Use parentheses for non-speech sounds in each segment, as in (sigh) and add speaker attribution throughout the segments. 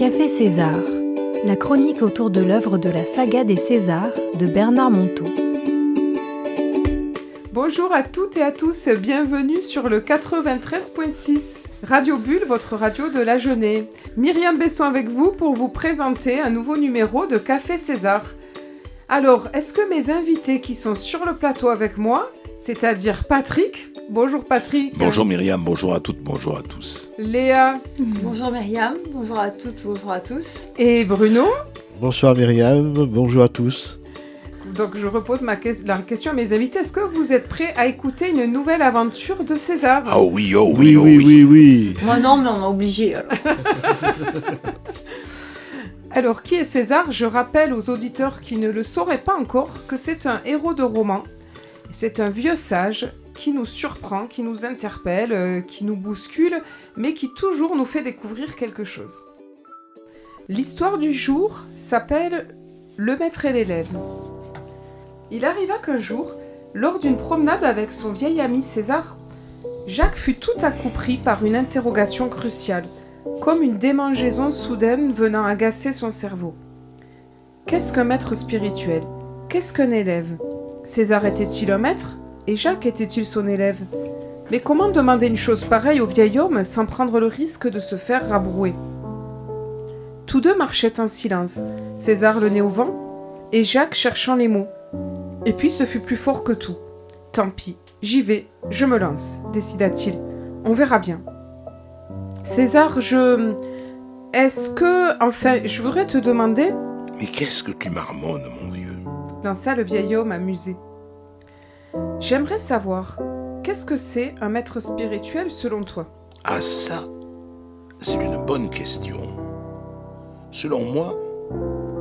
Speaker 1: Café César, la chronique autour de l'œuvre de la saga des Césars de Bernard Monteau.
Speaker 2: Bonjour à toutes et à tous, bienvenue sur le 93.6 Radio Bulle, votre radio de la jeunesse. Myriam Besson avec vous pour vous présenter un nouveau numéro de Café César. Alors, est-ce que mes invités qui sont sur le plateau avec moi, c'est-à-dire Patrick, bonjour Patrick.
Speaker 3: Bonjour Myriam, bonjour à toutes, bonjour à tous.
Speaker 2: Léa.
Speaker 4: Bonjour Myriam, bonjour à toutes, bonjour à tous.
Speaker 2: Et Bruno.
Speaker 5: Bonsoir Myriam, bonjour à tous.
Speaker 2: Donc je repose ma la question à mes invités. Est-ce que vous êtes prêts à écouter une nouvelle aventure de César?
Speaker 3: Ah oui, oh
Speaker 5: oui, oui, oui, oui, oui.
Speaker 4: Moi non, mais on m'a obligé. Alors. (laughs)
Speaker 2: alors, qui est César? Je rappelle aux auditeurs qui ne le sauraient pas encore que c'est un héros de roman. C'est un vieux sage qui nous surprend, qui nous interpelle, euh, qui nous bouscule, mais qui toujours nous fait découvrir quelque chose. L'histoire du jour s'appelle Le maître et l'élève. Il arriva qu'un jour, lors d'une promenade avec son vieil ami César, Jacques fut tout à coup pris par une interrogation cruciale, comme une démangeaison soudaine venant agacer son cerveau. Qu'est-ce qu'un maître spirituel? Qu'est-ce qu'un élève? César était-il un maître? Et Jacques était-il son élève? Mais comment demander une chose pareille au vieil homme sans prendre le risque de se faire rabrouer? Tous deux marchaient en silence, César le nez au vent, et Jacques cherchant les mots. Et puis ce fut plus fort que tout. Tant pis, j'y vais, je me lance, décida-t-il. On verra bien. César, je... Est-ce que... Enfin, je voudrais te demander...
Speaker 3: Mais qu'est-ce que tu marmonnes, mon vieux
Speaker 2: lança le vieil homme amusé. J'aimerais savoir, qu'est-ce que c'est un maître spirituel selon toi?
Speaker 3: Ah ça, c'est une bonne question. Selon moi,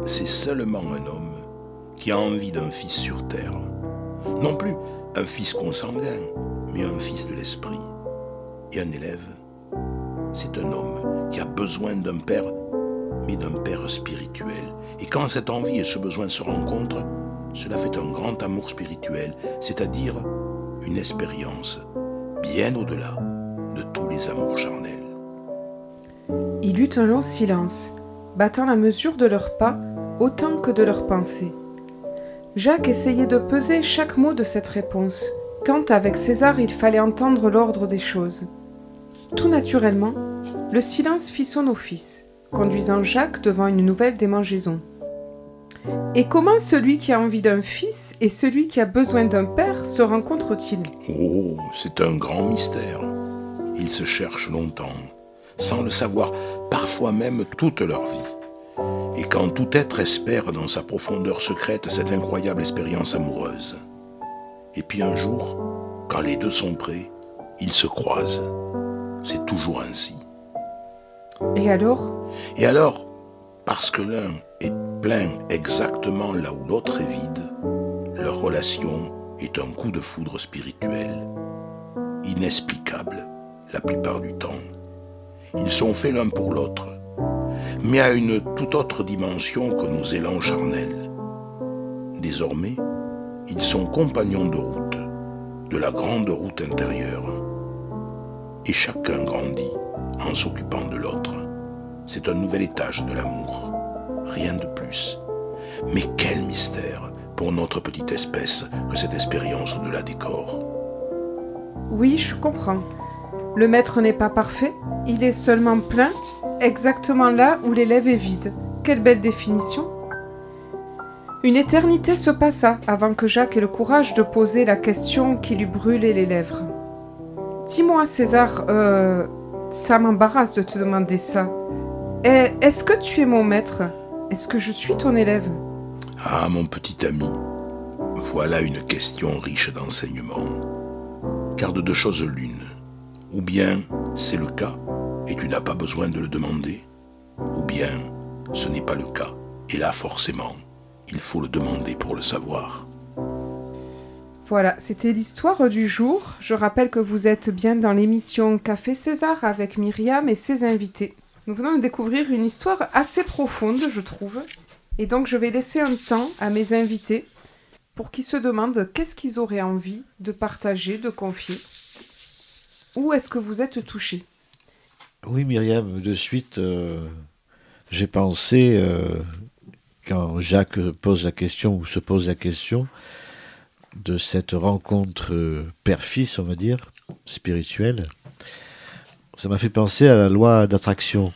Speaker 3: c'est seulement un homme qui a envie d'un fils sur terre. Non plus un fils consanguin, mais un fils de l'esprit. Et un élève, c'est un homme qui a besoin d'un père, mais d'un père spirituel. Et quand cette envie et ce besoin se rencontrent, cela fait un grand amour spirituel, c'est-à-dire une expérience bien au-delà de tous les amours charnels.
Speaker 2: Il eut un long silence, battant la mesure de leurs pas autant que de leurs pensées. Jacques essayait de peser chaque mot de cette réponse, tant avec César il fallait entendre l'ordre des choses. Tout naturellement, le silence fit son office, conduisant Jacques devant une nouvelle démangeaison. Et comment celui qui a envie d'un fils et celui qui a besoin d'un père se rencontrent-ils?
Speaker 3: Oh, c'est un grand mystère. Ils se cherchent longtemps, sans le savoir, parfois même toute leur vie. Et quand tout être espère dans sa profondeur secrète cette incroyable expérience amoureuse. Et puis un jour, quand les deux sont prêts, ils se croisent. C'est toujours ainsi.
Speaker 2: Et alors?
Speaker 3: Et alors, parce que l'un est plein exactement là où l'autre est vide, leur relation est un coup de foudre spirituel, inexplicable la plupart du temps. Ils sont faits l'un pour l'autre, mais à une toute autre dimension que nos élans charnels. Désormais, ils sont compagnons de route, de la grande route intérieure. Et chacun grandit en s'occupant de l'autre. C'est un nouvel étage de l'amour rien de plus. Mais quel mystère pour notre petite espèce que cette expérience au-delà des corps.
Speaker 2: Oui, je comprends. Le maître n'est pas parfait, il est seulement plein, exactement là où l'élève est vide. Quelle belle définition. Une éternité se passa avant que Jacques ait le courage de poser la question qui lui brûlait les lèvres. Dis-moi, César, euh, ça m'embarrasse de te demander ça. Eh, est-ce que tu es mon maître? Est-ce que je suis ton élève?
Speaker 3: Ah, mon petit ami, voilà une question riche d'enseignements. Car de deux choses l'une. Ou bien c'est le cas et tu n'as pas besoin de le demander, ou bien ce n'est pas le cas. Et là, forcément, il faut le demander pour le savoir.
Speaker 2: Voilà, c'était l'histoire du jour. Je rappelle que vous êtes bien dans l'émission Café César avec Myriam et ses invités. Nous venons de découvrir une histoire assez profonde, je trouve. Et donc je vais laisser un temps à mes invités pour qu'ils se demandent qu'est-ce qu'ils auraient envie de partager, de confier. Où est-ce que vous êtes touché
Speaker 5: Oui, Myriam, de suite, euh, j'ai pensé, euh, quand Jacques pose la question, ou se pose la question, de cette rencontre euh, père-fils, on va dire, spirituelle, ça m'a fait penser à la loi d'attraction,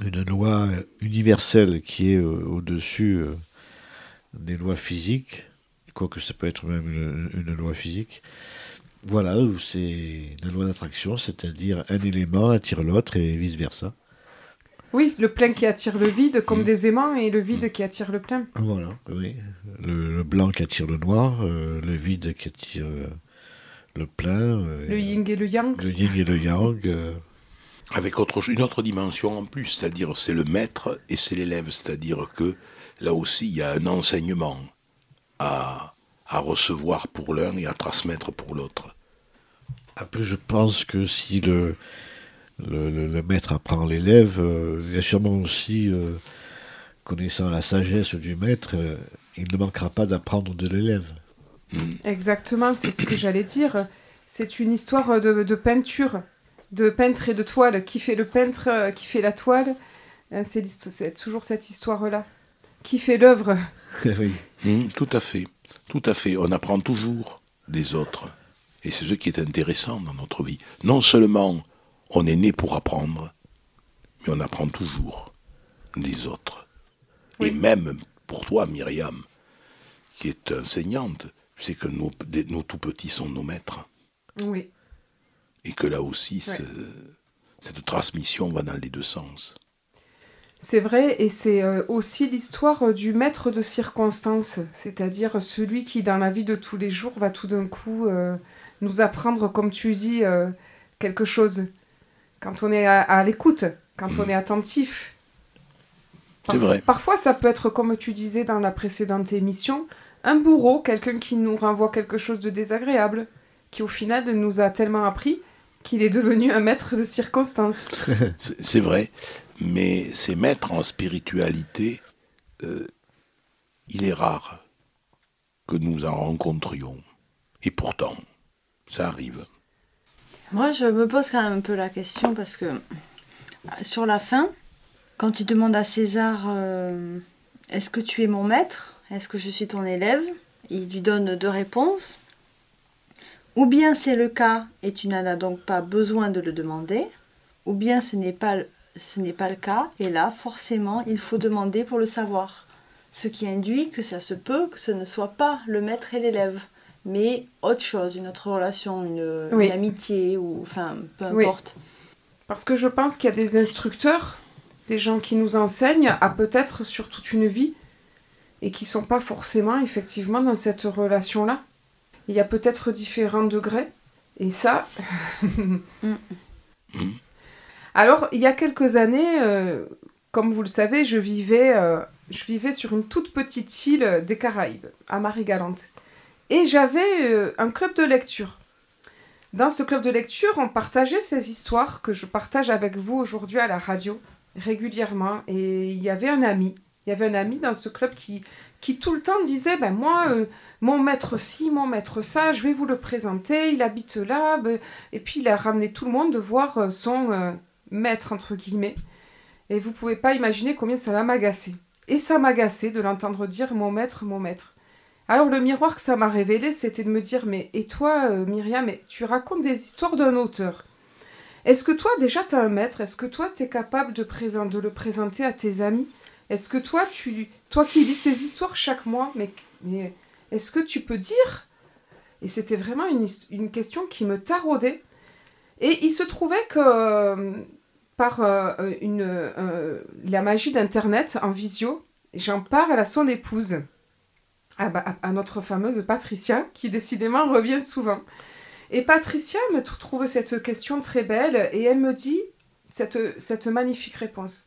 Speaker 5: une loi universelle qui est euh, au-dessus euh, des lois physiques, quoique ça peut être même une, une loi physique. Voilà, c'est la loi d'attraction, c'est-à-dire un élément attire l'autre et vice-versa.
Speaker 2: Oui, le plein qui attire le vide, comme des aimants, et le vide qui attire le plein.
Speaker 5: Voilà, oui. Le, le blanc qui attire le noir, euh, le vide qui attire le plein. euh,
Speaker 2: Le yin et le yang.
Speaker 5: le yin et le yang. euh,
Speaker 3: Avec autre, une autre dimension en plus, c'est-à-dire c'est le maître et c'est l'élève, c'est-à-dire que là aussi il y a un enseignement à, à recevoir pour l'un et à transmettre pour l'autre.
Speaker 5: Après, je pense que si le, le, le- le maître apprend l'élève, euh, il y a sûrement aussi, euh, connaissant la sagesse du maître, euh, il ne manquera pas d'apprendre de l'élève.
Speaker 2: Exactement, c'est ce que j'allais dire. C'est une histoire de, de peinture, de peintre et de toile. Qui fait le peintre, qui fait la toile Euh, C'est toujours cette histoire-là. Qui fait l'œuvre (laughs)
Speaker 5: oui.
Speaker 3: Hmm, tout à fait, tout à fait. On apprend toujours des autres. Et c'est ce qui est intéressant dans notre vie. Non seulement on est né pour apprendre, mais on apprend toujours des autres. Et même pour toi, Myriam, qui est enseignante, sais que nos, des- nos tout petits sont nos maîtres.
Speaker 2: Oui.
Speaker 3: Et que là aussi,
Speaker 2: Ouais.
Speaker 3: cette transmission va dans les deux sens.
Speaker 2: C'est vrai, et c'est euh, aussi l'histoire euh, du maître de circonstance, c'est-à-dire celui qui, dans la vie de tous les jours, va tout d'un coup euh, nous apprendre, comme tu dis, euh, quelque chose. Quand on est à, à l'écoute, quand on est attentif.
Speaker 3: Vrai.
Speaker 2: Parfois, ça peut être, comme tu disais dans la précédente émission, un bourreau, quelqu'un qui nous renvoie quelque chose de désagréable, qui au final nous a tellement appris qu'il est devenu un maître de circonstance. (laughs)
Speaker 3: C'est c'est vrai, mais ces maîtres en spiritualité, euh, il est rare que nous en rencontrions. Et pourtant, ça arrive.
Speaker 4: Moi, je me pose quand même un peu la question parce que euh, sur la fin, quand tu demandes à César euh, Est-ce que tu es mon maître? Est-ce que je suis ton élève? Il lui donne deux réponses. Ou bien c'est le cas et tu n'en as donc pas besoin de le demander, ou bien ce n'est pas, ce n'est pas le cas et là, forcément, il faut demander pour le savoir. Ce qui induit que ça se peut que ce ne soit pas le maître et l'élève, mais autre chose, une autre relation, une,
Speaker 2: Oui.
Speaker 4: une amitié, ou enfin, peu
Speaker 2: Oui.
Speaker 4: importe.
Speaker 2: Parce que je pense qu'il y a des instructeurs, des gens qui nous enseignent à peut-être sur toute une vie et qui sont pas forcément effectivement dans cette relation-là. Il y a peut-être différents degrés et ça. (laughs) Alors, il y a quelques années, euh, comme vous le savez, je vivais, euh, je vivais sur une toute petite île des Caraïbes, à Marie-Galante. Et j'avais euh, un club de lecture. Dans ce club de lecture, on partageait ces histoires que je partage avec vous aujourd'hui à la radio régulièrement. Et il y avait un ami, il y avait un ami dans ce club qui, qui tout le temps disait, ben moi, euh, mon maître ci, mon maître ça, je vais vous le présenter, il habite là. ben- Et puis il a ramené tout le monde de voir euh, son euh, maître, entre guillemets. Et vous pouvez pas imaginer combien ça l'a m'agacé. Et ça m'agaçait de l'entendre dire mon maître, mon maître. Alors le miroir que ça m'a révélé, c'était de me dire, mais et toi, Myriam, mais tu racontes des histoires d'un auteur. Est-ce que toi, déjà, tu as un maître? Est-ce que toi, tu es capable de, le présenter à tes amis? Est-ce que toi, tu, toi qui lis ces histoires chaque mois, mais, est-ce que tu peux dire? Et c'était vraiment une, question qui me taraudait. Et il se trouvait que euh, par euh, euh, la magie d'Internet en visio, j'en parle à son épouse à- à notre fameuse Patricia, qui décidément revient souvent. Et Patricia me tr- trouve cette question très belle et elle me dit cette, magnifique réponse.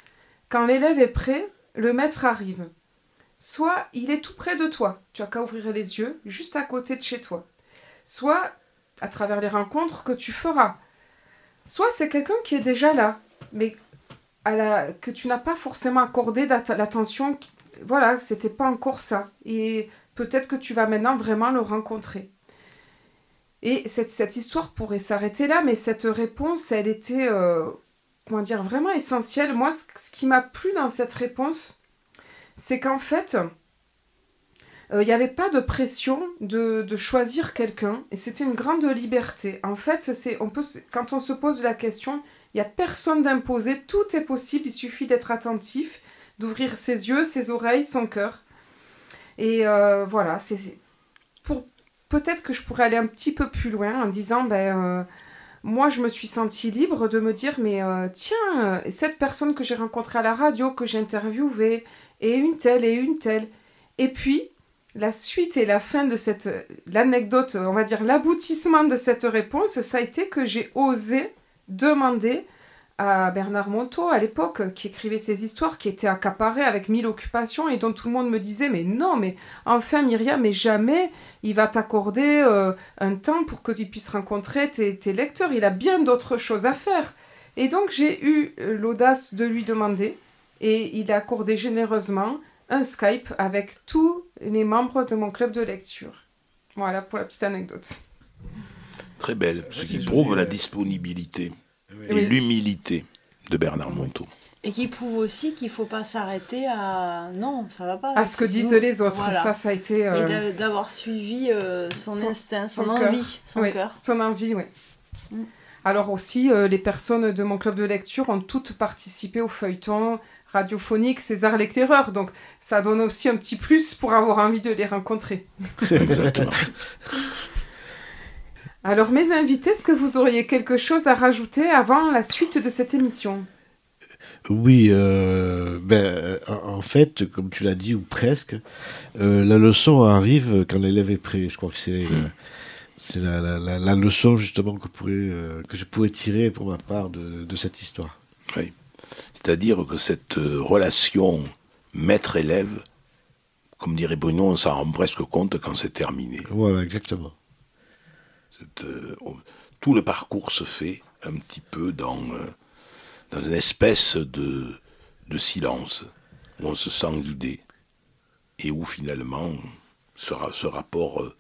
Speaker 2: Quand l'élève est prêt, le maître arrive. Soit il est tout près de toi, tu as qu'à ouvrir les yeux, juste à côté de chez toi. Soit à travers les rencontres que tu feras. Soit c'est quelqu'un qui est déjà là, mais que tu n'as pas forcément accordé l'attention. Voilà, c'était pas encore ça. Et peut-être que tu vas maintenant vraiment le rencontrer. Et cette, histoire pourrait s'arrêter là, mais cette réponse, elle était, euh, comment dire, vraiment essentiel. Moi, ce qui m'a plu dans cette réponse, c'est qu'en fait, il n'y avait pas de pression de, choisir quelqu'un et c'était une grande liberté. En fait, quand on se pose la question, il n'y a personne d'imposé, tout est possible, il suffit d'être attentif, d'ouvrir ses yeux, ses oreilles, son cœur. Et euh, voilà, peut-être que je pourrais aller un petit peu plus loin en disant ben euh, moi je me suis sentie libre de me dire mais euh, tiens cette personne que j'ai rencontrée à la radio que j'ai interviewée et une telle et une telle. Et puis la suite et la fin de cette l'anecdote on va dire l'aboutissement de cette réponse ça a été que j'ai osé demander à Bernard Monteau à l'époque qui écrivait ces histoires qui étaient accaparées avec mille occupations et dont tout le monde me disait mais non mais enfin Myriam mais jamais il va t'accorder euh, un temps pour que tu puisses rencontrer tes, tes lecteurs. Il a bien d'autres choses à faire. Et donc j'ai eu euh, l'audace de lui demander et il a accordé généreusement un Skype avec tous les membres de mon club de lecture. Voilà pour la petite anecdote.
Speaker 3: Très belle ce qui prouve la disponibilité et l'humilité de Bernard Monteau.
Speaker 4: Et qui prouve aussi qu'il ne faut pas s'arrêter à non, ça va pas.
Speaker 2: À ce que disent les autres, ça, ça a été.
Speaker 4: Euh... Et d'avoir suivi euh, son, son, instinct, son, son envie, son
Speaker 2: oui,
Speaker 4: cœur.
Speaker 2: Son envie, oui. Mm. Alors aussi, euh, les personnes de mon club de lecture ont toutes participé au feuilleton radiophonique César l'éclaireur, donc ça donne aussi un petit plus pour avoir envie de les rencontrer. (laughs)
Speaker 3: Exactement. (laughs)
Speaker 2: Alors, mes invités, est-ce que vous auriez quelque chose à rajouter avant la suite de cette émission?
Speaker 5: Oui, euh, ben, en fait, comme tu l'as dit, ou presque, euh, la leçon arrive quand l'élève est prêt. Je crois que c'est c'est la, la, la, la, leçon justement que, pourrais, euh, que je pourrais tirer pour ma part de, de cette histoire.
Speaker 3: Oui, c'est-à-dire que cette relation maître-élève, comme dirait Bruno, on s'en rend presque compte quand c'est terminé.
Speaker 5: Voilà, exactement.
Speaker 3: Euh, tout le parcours se fait un petit peu dans, euh, dans une espèce de, de silence, où on se sent guidé, et où finalement ce, ce rapport euh,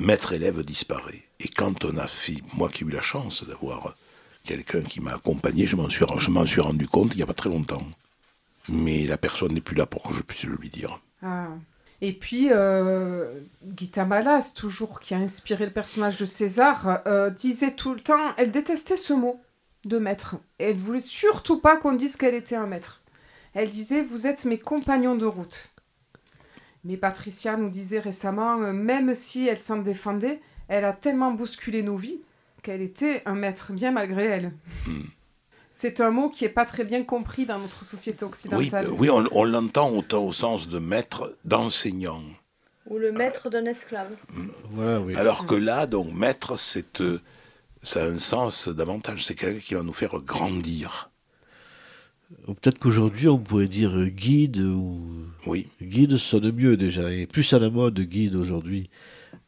Speaker 3: maître-élève disparaît. Et quand on a fait, moi qui ai eu la chance d'avoir quelqu'un qui m'a accompagné, je m'en suis, suis rendu compte il n'y a pas très longtemps. Mais la personne n'est plus là pour que je puisse le lui dire.
Speaker 2: Ah. Et puis, euh, Gita Malas, toujours qui a inspiré le personnage de César, euh, disait tout le temps, elle détestait ce mot de maître. Et elle voulait surtout pas qu'on dise qu'elle était un maître. Elle disait, vous êtes mes compagnons de route. Mais Patricia nous disait récemment, euh, même si elle s'en défendait, elle a tellement bousculé nos vies qu'elle était un maître, bien malgré elle.
Speaker 3: Hmm.
Speaker 2: C'est un mot qui n'est pas très bien compris dans notre société occidentale.
Speaker 3: Oui, oui on, on l'entend autant au sens de maître, d'enseignant.
Speaker 4: Ou le maître d'un esclave.
Speaker 5: Voilà, oui.
Speaker 3: Alors que là, donc, maître, c'est, euh, ça a un sens davantage. C'est quelqu'un qui va nous faire grandir.
Speaker 5: Peut-être qu'aujourd'hui, on pourrait dire guide ou.
Speaker 3: Oui.
Speaker 5: Guide sonne mieux déjà. Et plus à la mode, guide aujourd'hui,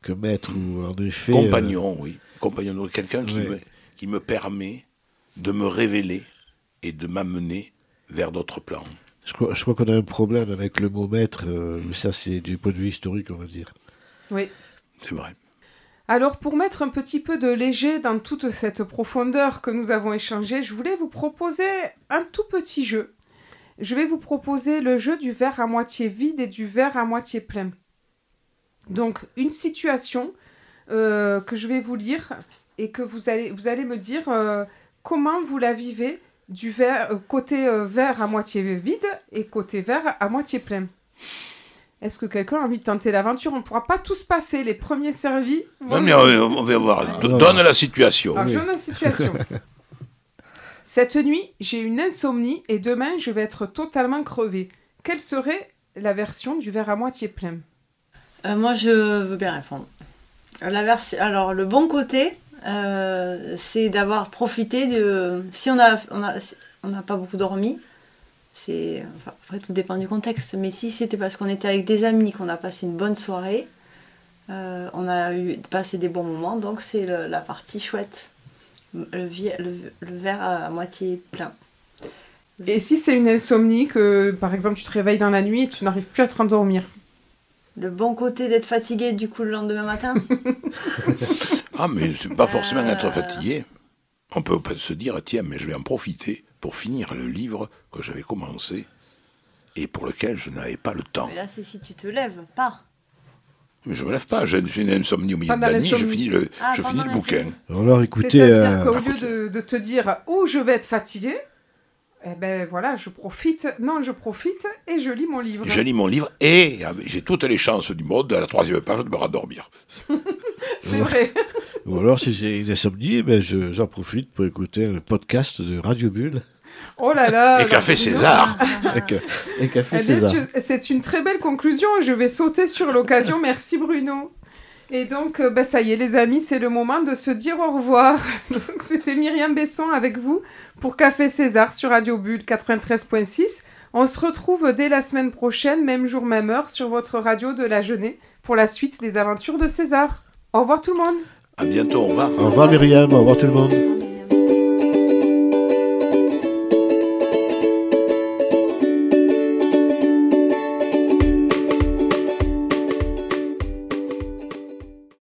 Speaker 5: que maître ou en effet.
Speaker 3: Compagnon, euh... oui. Compagnon. Donc, quelqu'un qui, me, qui me permet de me révéler et de m'amener vers d'autres plans.
Speaker 5: Je crois, je crois qu'on a un problème avec le mot maître, euh, mais ça c'est du point de vue historique, on va dire.
Speaker 2: Oui.
Speaker 3: C'est vrai.
Speaker 2: Alors pour mettre un petit peu de léger dans toute cette profondeur que nous avons échangée, je voulais vous proposer un tout petit jeu. Je vais vous proposer le jeu du verre à moitié vide et du verre à moitié plein. Donc une situation euh, que je vais vous lire et que vous allez, vous allez me dire... Euh, comment vous la vivez du verre, euh, côté euh, verre à moitié vide et côté verre à moitié plein Est-ce que quelqu'un a envie de tenter l'aventure? On ne pourra pas tous passer, les premiers servis.
Speaker 3: Non, mais on, on va voir. Donne la situation.
Speaker 2: Alors, oui. donne la situation. (laughs) Cette nuit, j'ai une insomnie et demain, je vais être totalement crevée. Quelle serait la version du verre à moitié plein?
Speaker 4: Euh, Moi, je veux bien répondre. La version... Alors, le bon côté, euh, c'est d'avoir profité de. Si on a, on a, on n'a pas beaucoup dormi, c'est. Enfin, après, tout dépend du contexte, mais si c'était parce qu'on était avec des amis, qu'on a passé une bonne soirée, euh, on a eu passé des bons moments, donc c'est le, la partie chouette. Le, le, le, verre à, à moitié plein.
Speaker 2: Et si c'est une insomnie, que par exemple tu te réveilles dans la nuit et tu n'arrives plus à te rendormir?
Speaker 4: Le bon côté d'être fatigué du coup le lendemain matin? (laughs)
Speaker 3: Ah, mais c'est pas forcément euh... être fatigué. On peut se dire, tiens, mais je vais en profiter pour finir le livre que j'avais commencé et pour lequel je n'avais pas le temps.
Speaker 4: Mais là, c'est si tu te lèves, pas.
Speaker 3: Mais je me lève pas, j'ai une insomnie au milieu de la nuit, je finis le,
Speaker 4: Ah,
Speaker 3: je finis le bouquin.
Speaker 5: Alors écoutez,
Speaker 2: C'est-à-dire
Speaker 5: euh,
Speaker 2: qu'au lieu de te dire où je vais être fatigué, eh ben voilà, je profite. Non, je profite et je lis mon livre.
Speaker 3: Je lis mon livre et ah, j'ai toutes les chances du monde, à la troisième page, de me rendormir. (laughs)
Speaker 2: C'est vrai. (laughs)
Speaker 5: ou alors si j'ai insomnie, eh ben, je- j'en profite pour écouter le podcast de Radio Bulle
Speaker 2: Oh là là.
Speaker 3: Et Café
Speaker 2: Bruno.
Speaker 3: César. (laughs)
Speaker 5: et, Café
Speaker 2: Eh
Speaker 5: César.
Speaker 2: C'est une très belle conclusion. Je vais sauter sur l'occasion. (laughs) Merci Bruno. Et donc, euh, bah, ça y est, les amis, c'est le moment de se dire au revoir. (laughs) Donc, c'était Myriam Besson avec vous pour Café César sur Radio Bulle 93.6. On se retrouve dès la semaine prochaine, même jour, même heure, sur votre radio de la Jeunée pour la suite des aventures de César. Au revoir tout le monde.
Speaker 3: À bientôt, au revoir.
Speaker 5: Au revoir Myriam, au revoir tout le monde.